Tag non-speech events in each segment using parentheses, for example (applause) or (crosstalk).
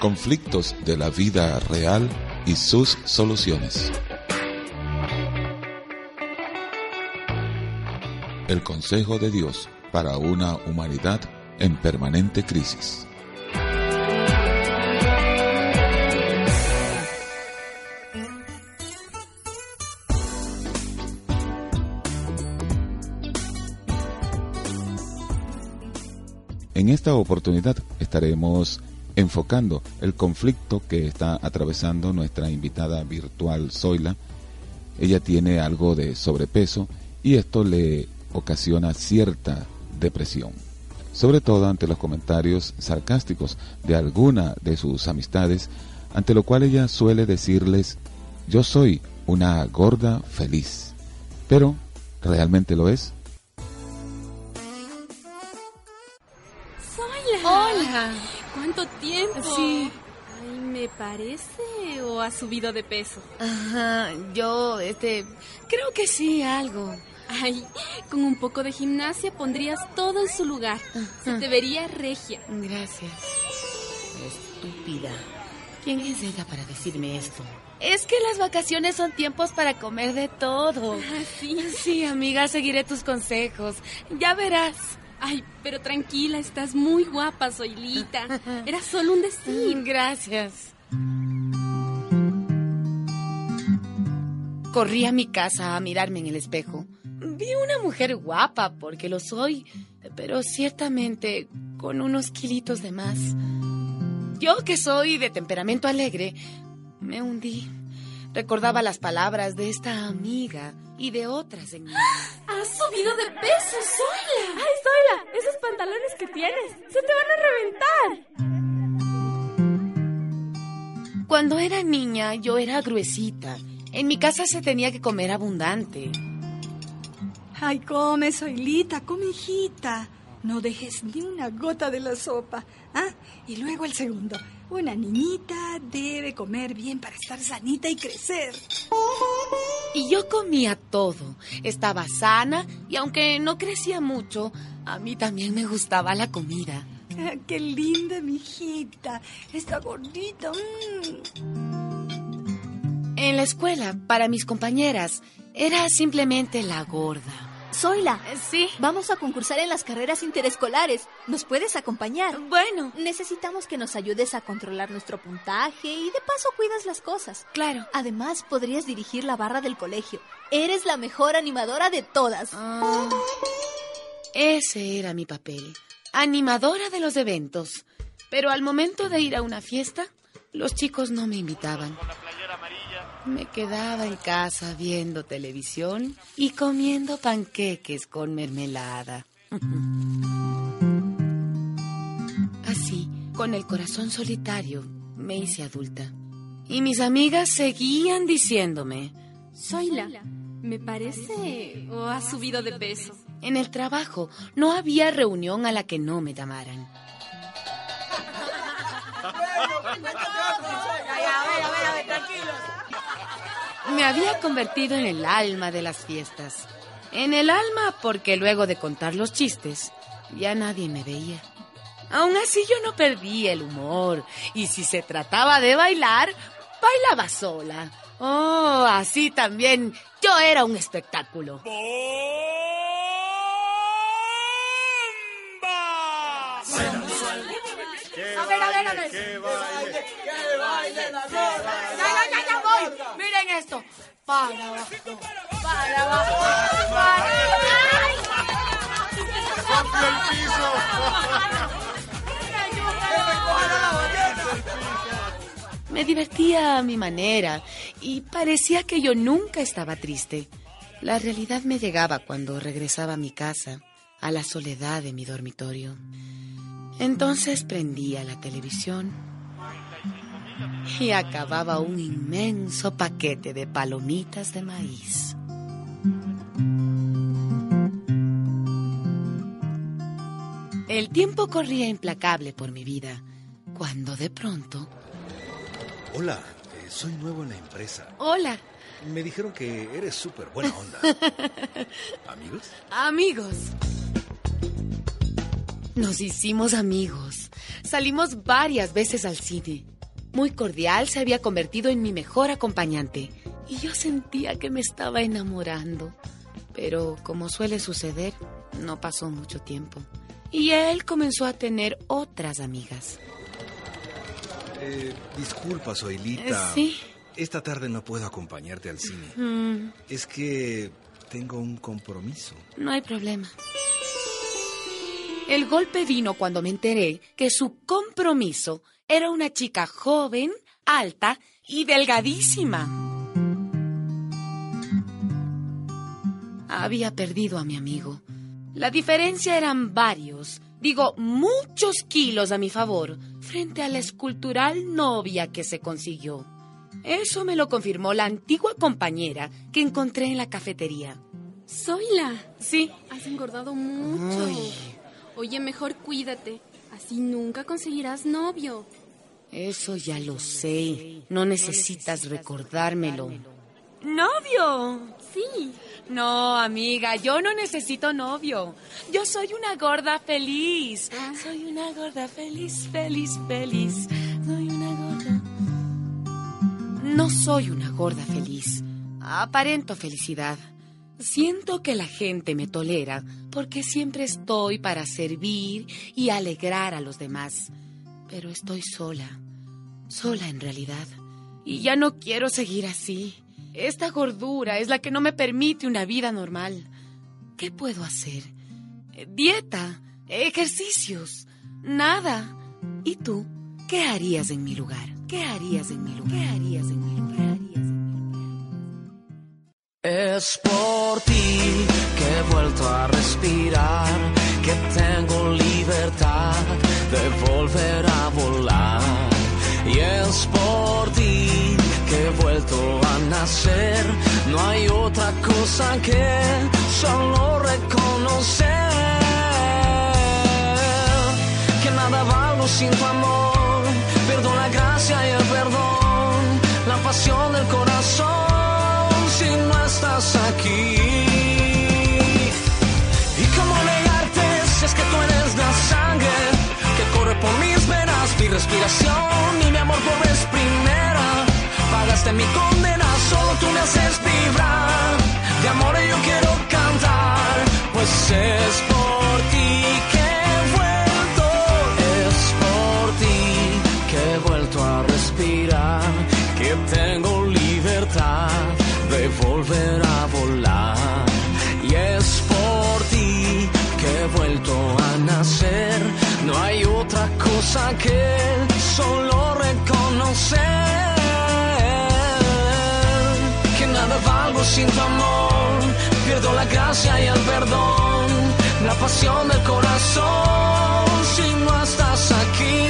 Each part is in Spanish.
conflictos de la vida real y sus soluciones. El Consejo de Dios para una humanidad en permanente crisis. En esta oportunidad estaremos enfocando el conflicto que está atravesando nuestra invitada virtual Zoila. Ella tiene algo de sobrepeso y esto le ocasiona cierta depresión, sobre todo ante los comentarios sarcásticos de alguna de sus amistades, ante lo cual ella suele decirles, yo soy una gorda feliz, pero ¿realmente lo es? Sí. Ay, me parece o ha subido de peso. Ajá, yo, este, creo que sí, algo. Ay, con un poco de gimnasia pondrías todo en su lugar. Se te vería regia. Gracias. Estúpida. ¿Quién es ella para decirme esto? Es que las vacaciones son tiempos para comer de todo. Ah, sí. Sí, amiga, seguiré tus consejos. Ya verás. Ay, pero tranquila, estás muy guapa, Zoilita. (laughs) Era solo un decir. Gracias. Corrí a mi casa a mirarme en el espejo. Vi una mujer guapa, porque lo soy, pero ciertamente con unos kilitos de más. Yo, que soy de temperamento alegre, me hundí. Recordaba las palabras de esta amiga y de otras en. (gasps) Has subido de peso, Zoila. ¡Ay, Zoila! Esos pantalones que tienes se te van a reventar. Cuando era niña, yo era gruesita. En mi casa se tenía que comer abundante. Ay, come, Zoilita, come, hijita. No dejes ni una gota de la sopa. ¿Ah? Y luego el segundo. Una niñita debe comer bien para estar sanita y crecer. Y yo comía todo. Estaba sana y aunque no crecía mucho, a mí también me gustaba la comida. Ah, qué linda, mi hijita. Está gordita. Mm. En la escuela, para mis compañeras, era simplemente la gorda. Zoila, Sí. vamos a concursar en las carreras interescolares. ¿Nos puedes acompañar? Bueno, Necesitamos que nos ayudes a controlar nuestro puntaje y de paso cuidas las cosas. claro. Además, podrías dirigir la barra del colegio. Eres la mejor animadora de todas. Ah, ese era mi papel. Animadora de los eventos. Pero al momento de ir a una fiesta, los chicos no me invitaban. Me quedaba en casa viendo televisión y comiendo panqueques con mermelada. (laughs) Así, con el corazón solitario, me hice adulta. Y mis amigas seguían diciéndome, Zoila, me parece o has subido de peso. En el trabajo no había reunión a la que no me llamaran. Me había convertido en el alma de las fiestas. En el alma porque luego de contar los chistes, ya nadie me veía. Aún así yo no perdí el humor. Y si se trataba de bailar, bailaba sola. Oh, así también yo era un espectáculo. A ver, a ver, a ver. Ya, ya, ya, ya voy. Miren esto. Para abajo, para abajo, para Me divertía a mi manera y parecía que yo nunca estaba triste. La realidad me llegaba cuando regresaba a mi casa, a la soledad de mi dormitorio. Entonces prendía la televisión y acababa un inmenso paquete de palomitas de maíz. El tiempo corría implacable por mi vida, cuando de pronto... Hola, eh, soy nuevo en la empresa. Hola, Me dijeron que eres súper buena onda. (laughs) ¿Amigos? amigos. Nos hicimos amigos. Salimos varias veces al cine. Muy cordial, se había convertido en mi mejor acompañante. Y yo sentía que me estaba enamorando. Pero, como suele suceder, no pasó mucho tiempo. Y él comenzó a tener otras amigas. Eh, disculpa, Zoilita. Eh, sí. Esta tarde no puedo acompañarte al cine. Mm, Es que tengo un compromiso. no hay problema. El golpe vino cuando me enteré que su compromiso era una chica joven, alta y delgadísima. Había perdido a mi amigo. La diferencia eran varios, digo, muchos kilos a mi favor, frente a la escultural novia que se consiguió. Eso me lo confirmó la antigua compañera que encontré en la cafetería. Zoila, Sí, has engordado mucho. Ay. Oye, mejor cuídate. Así nunca conseguirás novio. Eso ya lo sé. No necesitas recordármelo. ¿Novio? Sí. No, amiga, yo no necesito novio. Yo soy una gorda feliz. Ah. Soy una gorda feliz, feliz, feliz. Soy una gorda. No soy una gorda feliz. Aparento felicidad. Siento que la gente me tolera porque siempre estoy para servir y alegrar a los demás. Pero estoy sola. Sola en realidad. Y ya no quiero seguir así. Esta gordura es la que no me permite una vida normal. ¿Qué puedo hacer? Eh, Dieta, ejercicios, nada. ¿Y tú? ¿Qué harías en mi lugar? ¿Qué harías en mi lugar? ¿Qué harías en mi lugar? Es por ti que he vuelto a respirar, que tengo libertad de volver a volar. Y es por ti que he vuelto a nacer, no hay otra cosa que solo reconocer. Que nada valgo sin tu amor, pierdo la gracia y el perdón, la pasión del corazón aquí. ¿Y cómo negarte si es que tú eres la sangre que corre por mis venas, mi respiración y mi amor por vez primera? Pagaste mi condena, solo tú me haces vibrar. De amor yo quiero cantar, pues es por La pasión del corazón si no estás aquí.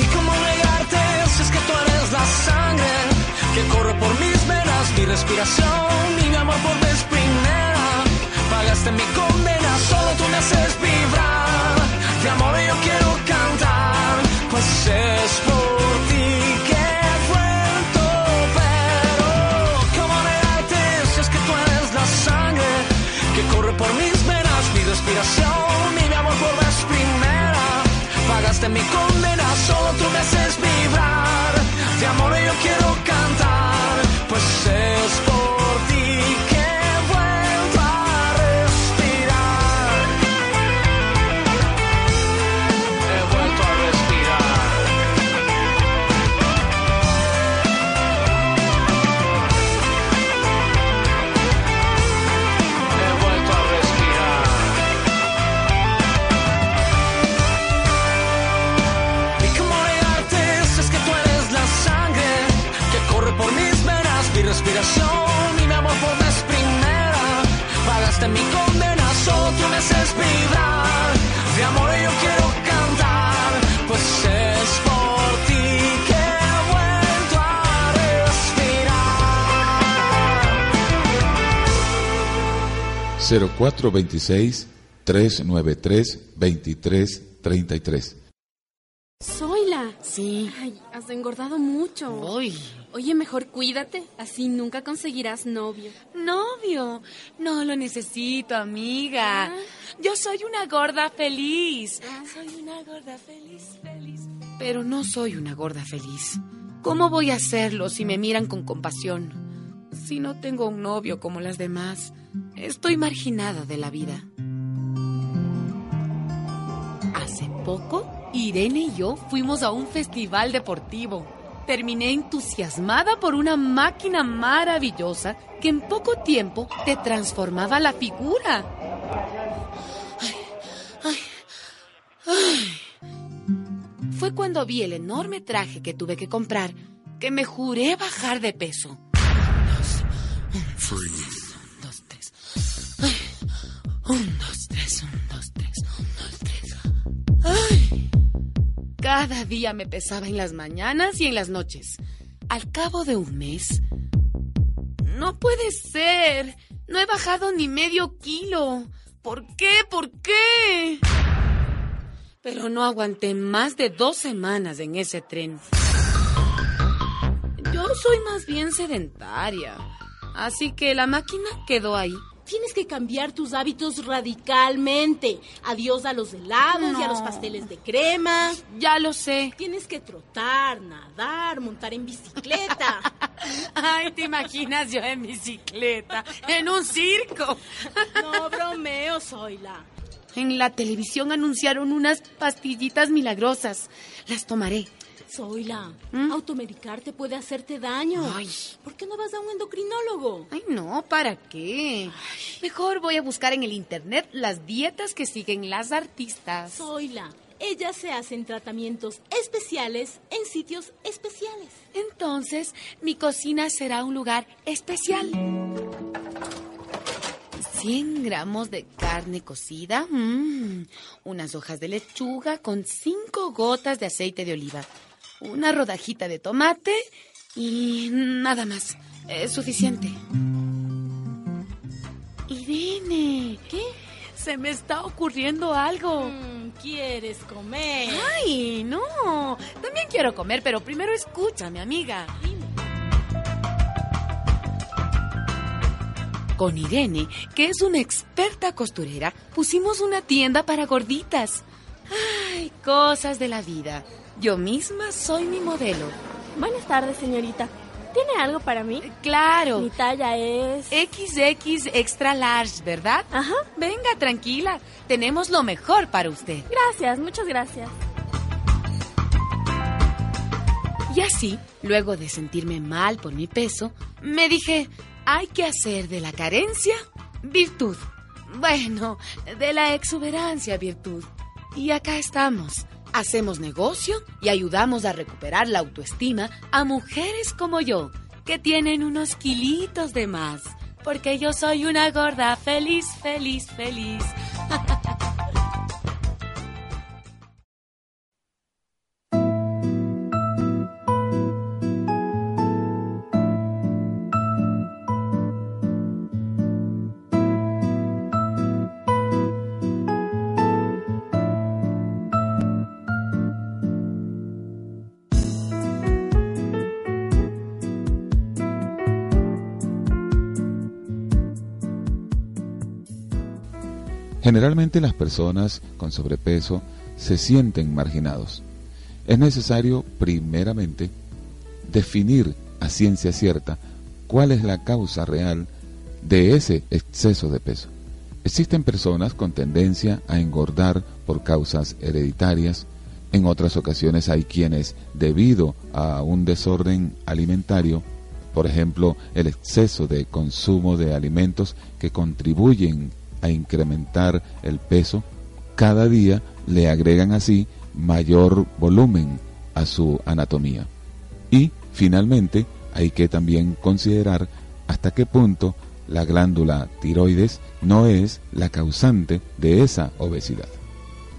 ¿Y cómo negarte si es que tú eres la sangre que corre por mis venas, mi respiración mi amor por vez primera? Pagaste mi condena, solo tú me haces 0426-393-2333. Soyla. Sí. Ay, has engordado mucho. Oye, mejor cuídate, así nunca conseguirás novio. ¿Novio? No lo necesito, amiga. Ah. Yo soy una gorda feliz. Ah, soy una gorda feliz, feliz. Pero no soy una gorda feliz. ¿Cómo voy a hacerlo si me miran con compasión? Si no tengo un novio como las demás, estoy marginada de la vida. Hace poco, Irene y yo fuimos a un festival deportivo. Terminé entusiasmada por una máquina maravillosa que en poco tiempo te transformaba la figura. Ay, ay, ay. Fue cuando vi el enorme traje que tuve que comprar que me juré bajar de peso. Cada día me pesaba en las mañanas y en las noches. Al cabo de un mes... No puede ser. No he bajado ni medio kilo. ¿Por qué? ¿Por qué? Pero no aguanté más de dos semanas en ese tren. Yo soy más bien sedentaria. Así que la máquina quedó ahí. Tienes que cambiar tus hábitos radicalmente. Adiós a los helados y a los pasteles de crema. Ya lo sé. Tienes que trotar, nadar, montar en bicicleta. (laughs) Ay, ¿te imaginas yo en bicicleta? En un circo. No bromeo, Zoila. En la televisión anunciaron unas pastillitas milagrosas. Las tomaré. Zoila, ¿Mm? automedicarte puede hacerte daño. Ay. ¿Por qué no vas a un endocrinólogo? Ay, no, ¿para qué? Mejor voy a buscar en el internet las dietas que siguen las artistas. Zoila, ellas se hacen tratamientos especiales en sitios especiales. Entonces, mi cocina será un lugar especial. 100 gramos de carne cocida, mm, unas hojas de lechuga con 5 gotas de aceite de oliva, una rodajita de tomate y nada más. Es suficiente. Irene, ¿Qué? se me está ocurriendo algo. Mm, ¿Quieres comer? Ay, no. También quiero comer, pero primero escúchame, amiga. Con Irene, que es una experta costurera, pusimos una tienda para gorditas. Ay, cosas de la vida. Yo misma soy mi modelo. Buenas tardes, señorita. ¿Tiene algo para mí? Claro. Mi talla es... XX extra large, ¿verdad? Ajá. Venga, tranquila. Tenemos lo mejor para usted. Gracias, muchas gracias. Y así, luego de sentirme mal por mi peso, me dije, hay que hacer de la carencia virtud. Bueno, de la exuberancia virtud. Y acá estamos. Hacemos negocio y ayudamos a recuperar la autoestima a mujeres como yo, que tienen unos kilitos de más. Porque yo soy una gorda feliz, feliz, feliz. Generalmente las personas con sobrepeso se sienten marginados. Es necesario, primeramente, definir a ciencia cierta cuál es la causa real de ese exceso de peso. Existen personas con tendencia a engordar por causas hereditarias. En otras ocasiones hay quienes, debido a un desorden alimentario, por ejemplo, el exceso de consumo de alimentos que contribuyen a incrementar el peso, cada día le agregan así mayor volumen a su anatomía. Y finalmente hay que también considerar hasta qué punto la glándula tiroides no es la causante de esa obesidad.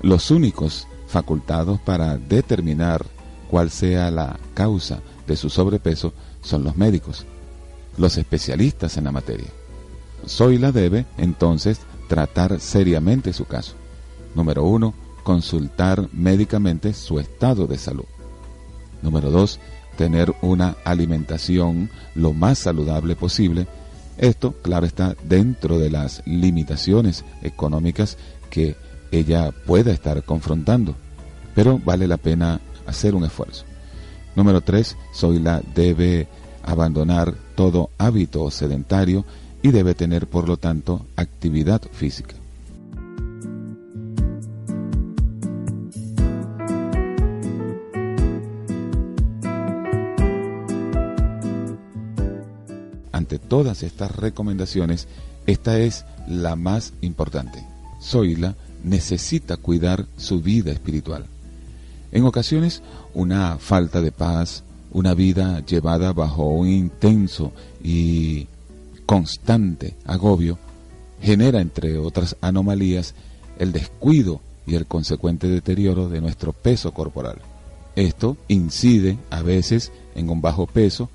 Los únicos facultados para determinar cuál sea la causa de su sobrepeso son los médicos, los especialistas en la materia. Zoila debe, entonces, tratar seriamente su caso. Número uno, consultar médicamente su estado de salud. Número dos, tener una alimentación lo más saludable posible. Esto, claro está, dentro de las limitaciones económicas que ella pueda estar confrontando. Pero vale la pena hacer un esfuerzo. Número tres, Zoila debe abandonar todo hábito sedentario y debe tener, por lo tanto, actividad física. Ante todas estas recomendaciones, esta es la más importante. Zoila necesita cuidar su vida espiritual. En ocasiones, una falta de paz, una vida llevada bajo un intenso y constante agobio, genera, entre otras anomalías, el descuido y el consecuente deterioro de nuestro peso corporal. Esto incide a veces en un bajo peso,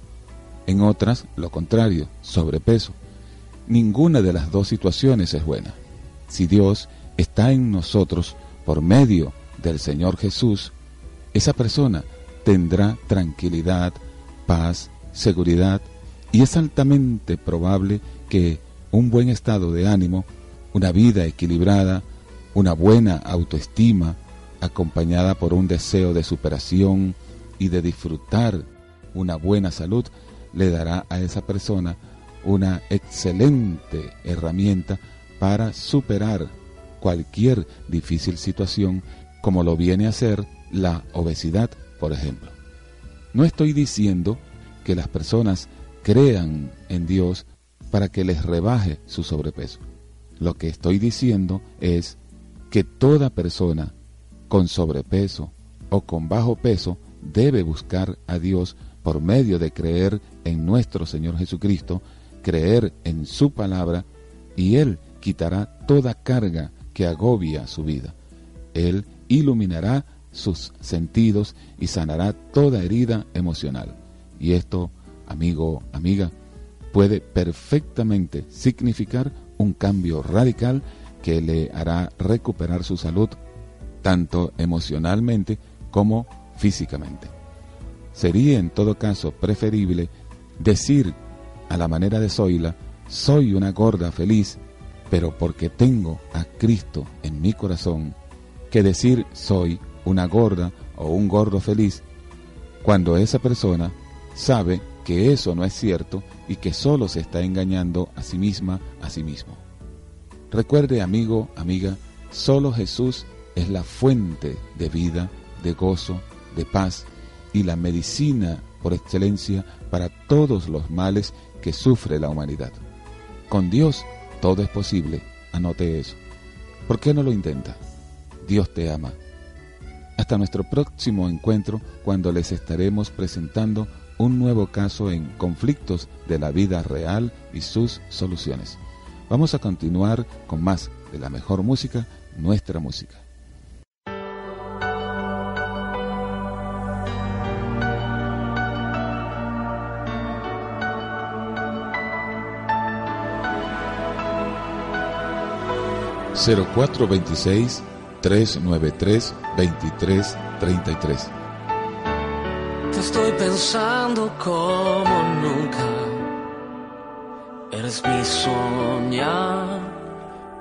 en otras lo contrario, sobrepeso. Ninguna de las dos situaciones es buena. Si Dios está en nosotros por medio del Señor Jesús, esa persona tendrá tranquilidad, paz, seguridad y es altamente probable que un buen estado de ánimo, una vida equilibrada, una buena autoestima, acompañada por un deseo de superación y de disfrutar una buena salud, le dará a esa persona una excelente herramienta para superar cualquier difícil situación como lo viene a ser la obesidad, por ejemplo. No estoy diciendo que las personas crean en Dios para que les rebaje su sobrepeso. Lo que estoy diciendo es que toda persona con sobrepeso o con bajo peso debe buscar a Dios por medio de creer en nuestro Señor Jesucristo, creer en su palabra, y Él quitará toda carga que agobia su vida. Él iluminará sus sentidos y sanará toda herida emocional. Y esto, amigo, amiga, puede perfectamente significar un cambio radical que le hará recuperar su salud tanto emocionalmente como físicamente. Sería en todo caso preferible decir a la manera de Zoila, soy una gorda feliz, pero porque tengo a Cristo en mi corazón, que decir soy una gorda o un gordo feliz, cuando esa persona sabe que eso no es cierto y que solo se está engañando a sí misma, a sí mismo. Recuerde, amigo, amiga, solo Jesús es la fuente de vida, de gozo, de paz y la medicina por excelencia para todos los males que sufre la humanidad. Con Dios todo es posible, anote eso. ¿Por qué no lo intenta? Dios te ama. Hasta nuestro próximo encuentro cuando les estaremos presentando un nuevo caso en conflictos de la vida real y sus soluciones. Vamos a continuar con más de la mejor música, nuestra música. 0426 393 2333. Estoy pensando como nunca. Eres mi soñar,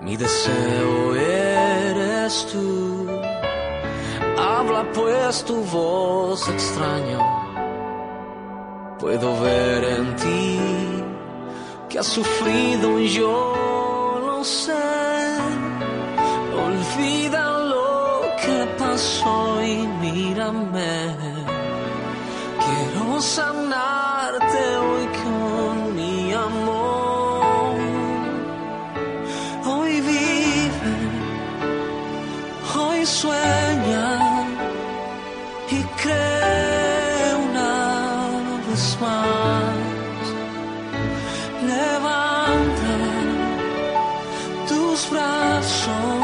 mi deseo eres tú. Habla pues tu voz extraño. Puedo ver en ti que has sufrido y yo lo sé. Olvida lo que pasó y mírame. Sanarte hoy con mi amor. Hoy vive, hoy sueña y cree una vez más. Levanta tus brazos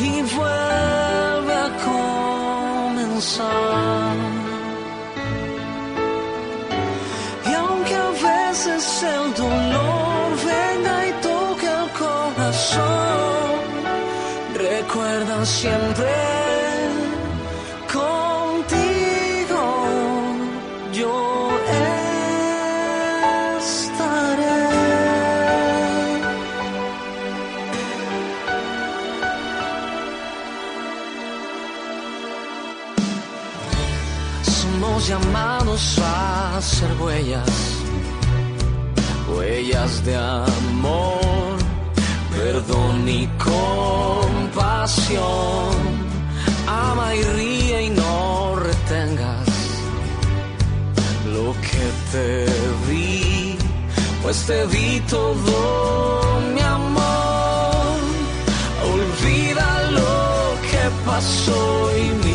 y vuelve a comenzar. Siempre contigo yo estaré. Estamos llamados a ser huellas, huellas de amor, perdón y Ama y ríe y no retengas lo que te vi, pues te vi todo, mi amor. Olvida lo que pasó y mírame.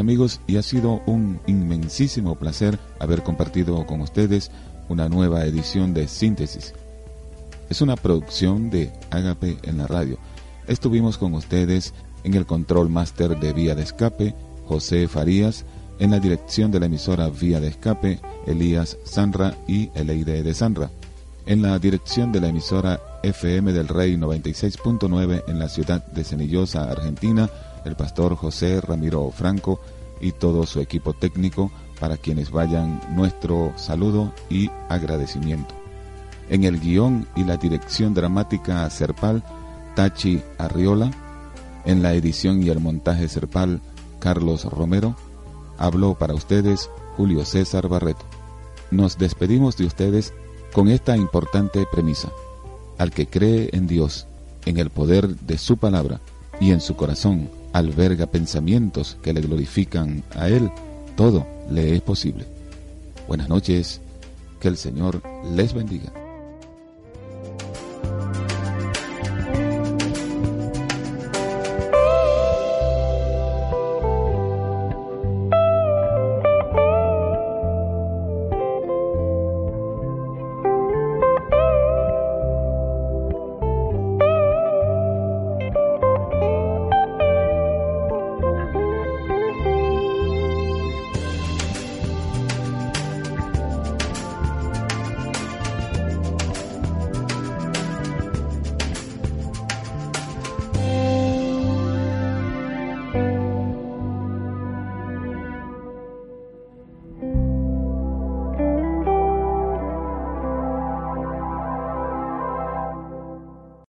Amigos, y ha sido un inmensísimo placer haber compartido con ustedes una nueva edición de Síntesis. Es una producción de Ágape en la radio. Estuvimos con ustedes en el control máster de Vía de Escape, José Farías, en la dirección de la emisora Vía de Escape, Elías Sanra y Eleide de Sanra. En la dirección de la emisora FM del Rey 96.9 en la ciudad de Cenillosa, Argentina, el pastor José Ramiro Franco y todo su equipo técnico, para quienes vayan nuestro saludo y agradecimiento. En el guion y la dirección dramática Serpal, Tachi Arriola. En la edición y el montaje Serpal, Carlos Romero. Habló para ustedes Julio César Barreto. Nos despedimos de ustedes con esta importante premisa. Al que cree en Dios, en el poder de su palabra y en su corazón alberga pensamientos que le glorifican a Él, todo le es posible. Buenas noches, que el Señor les bendiga.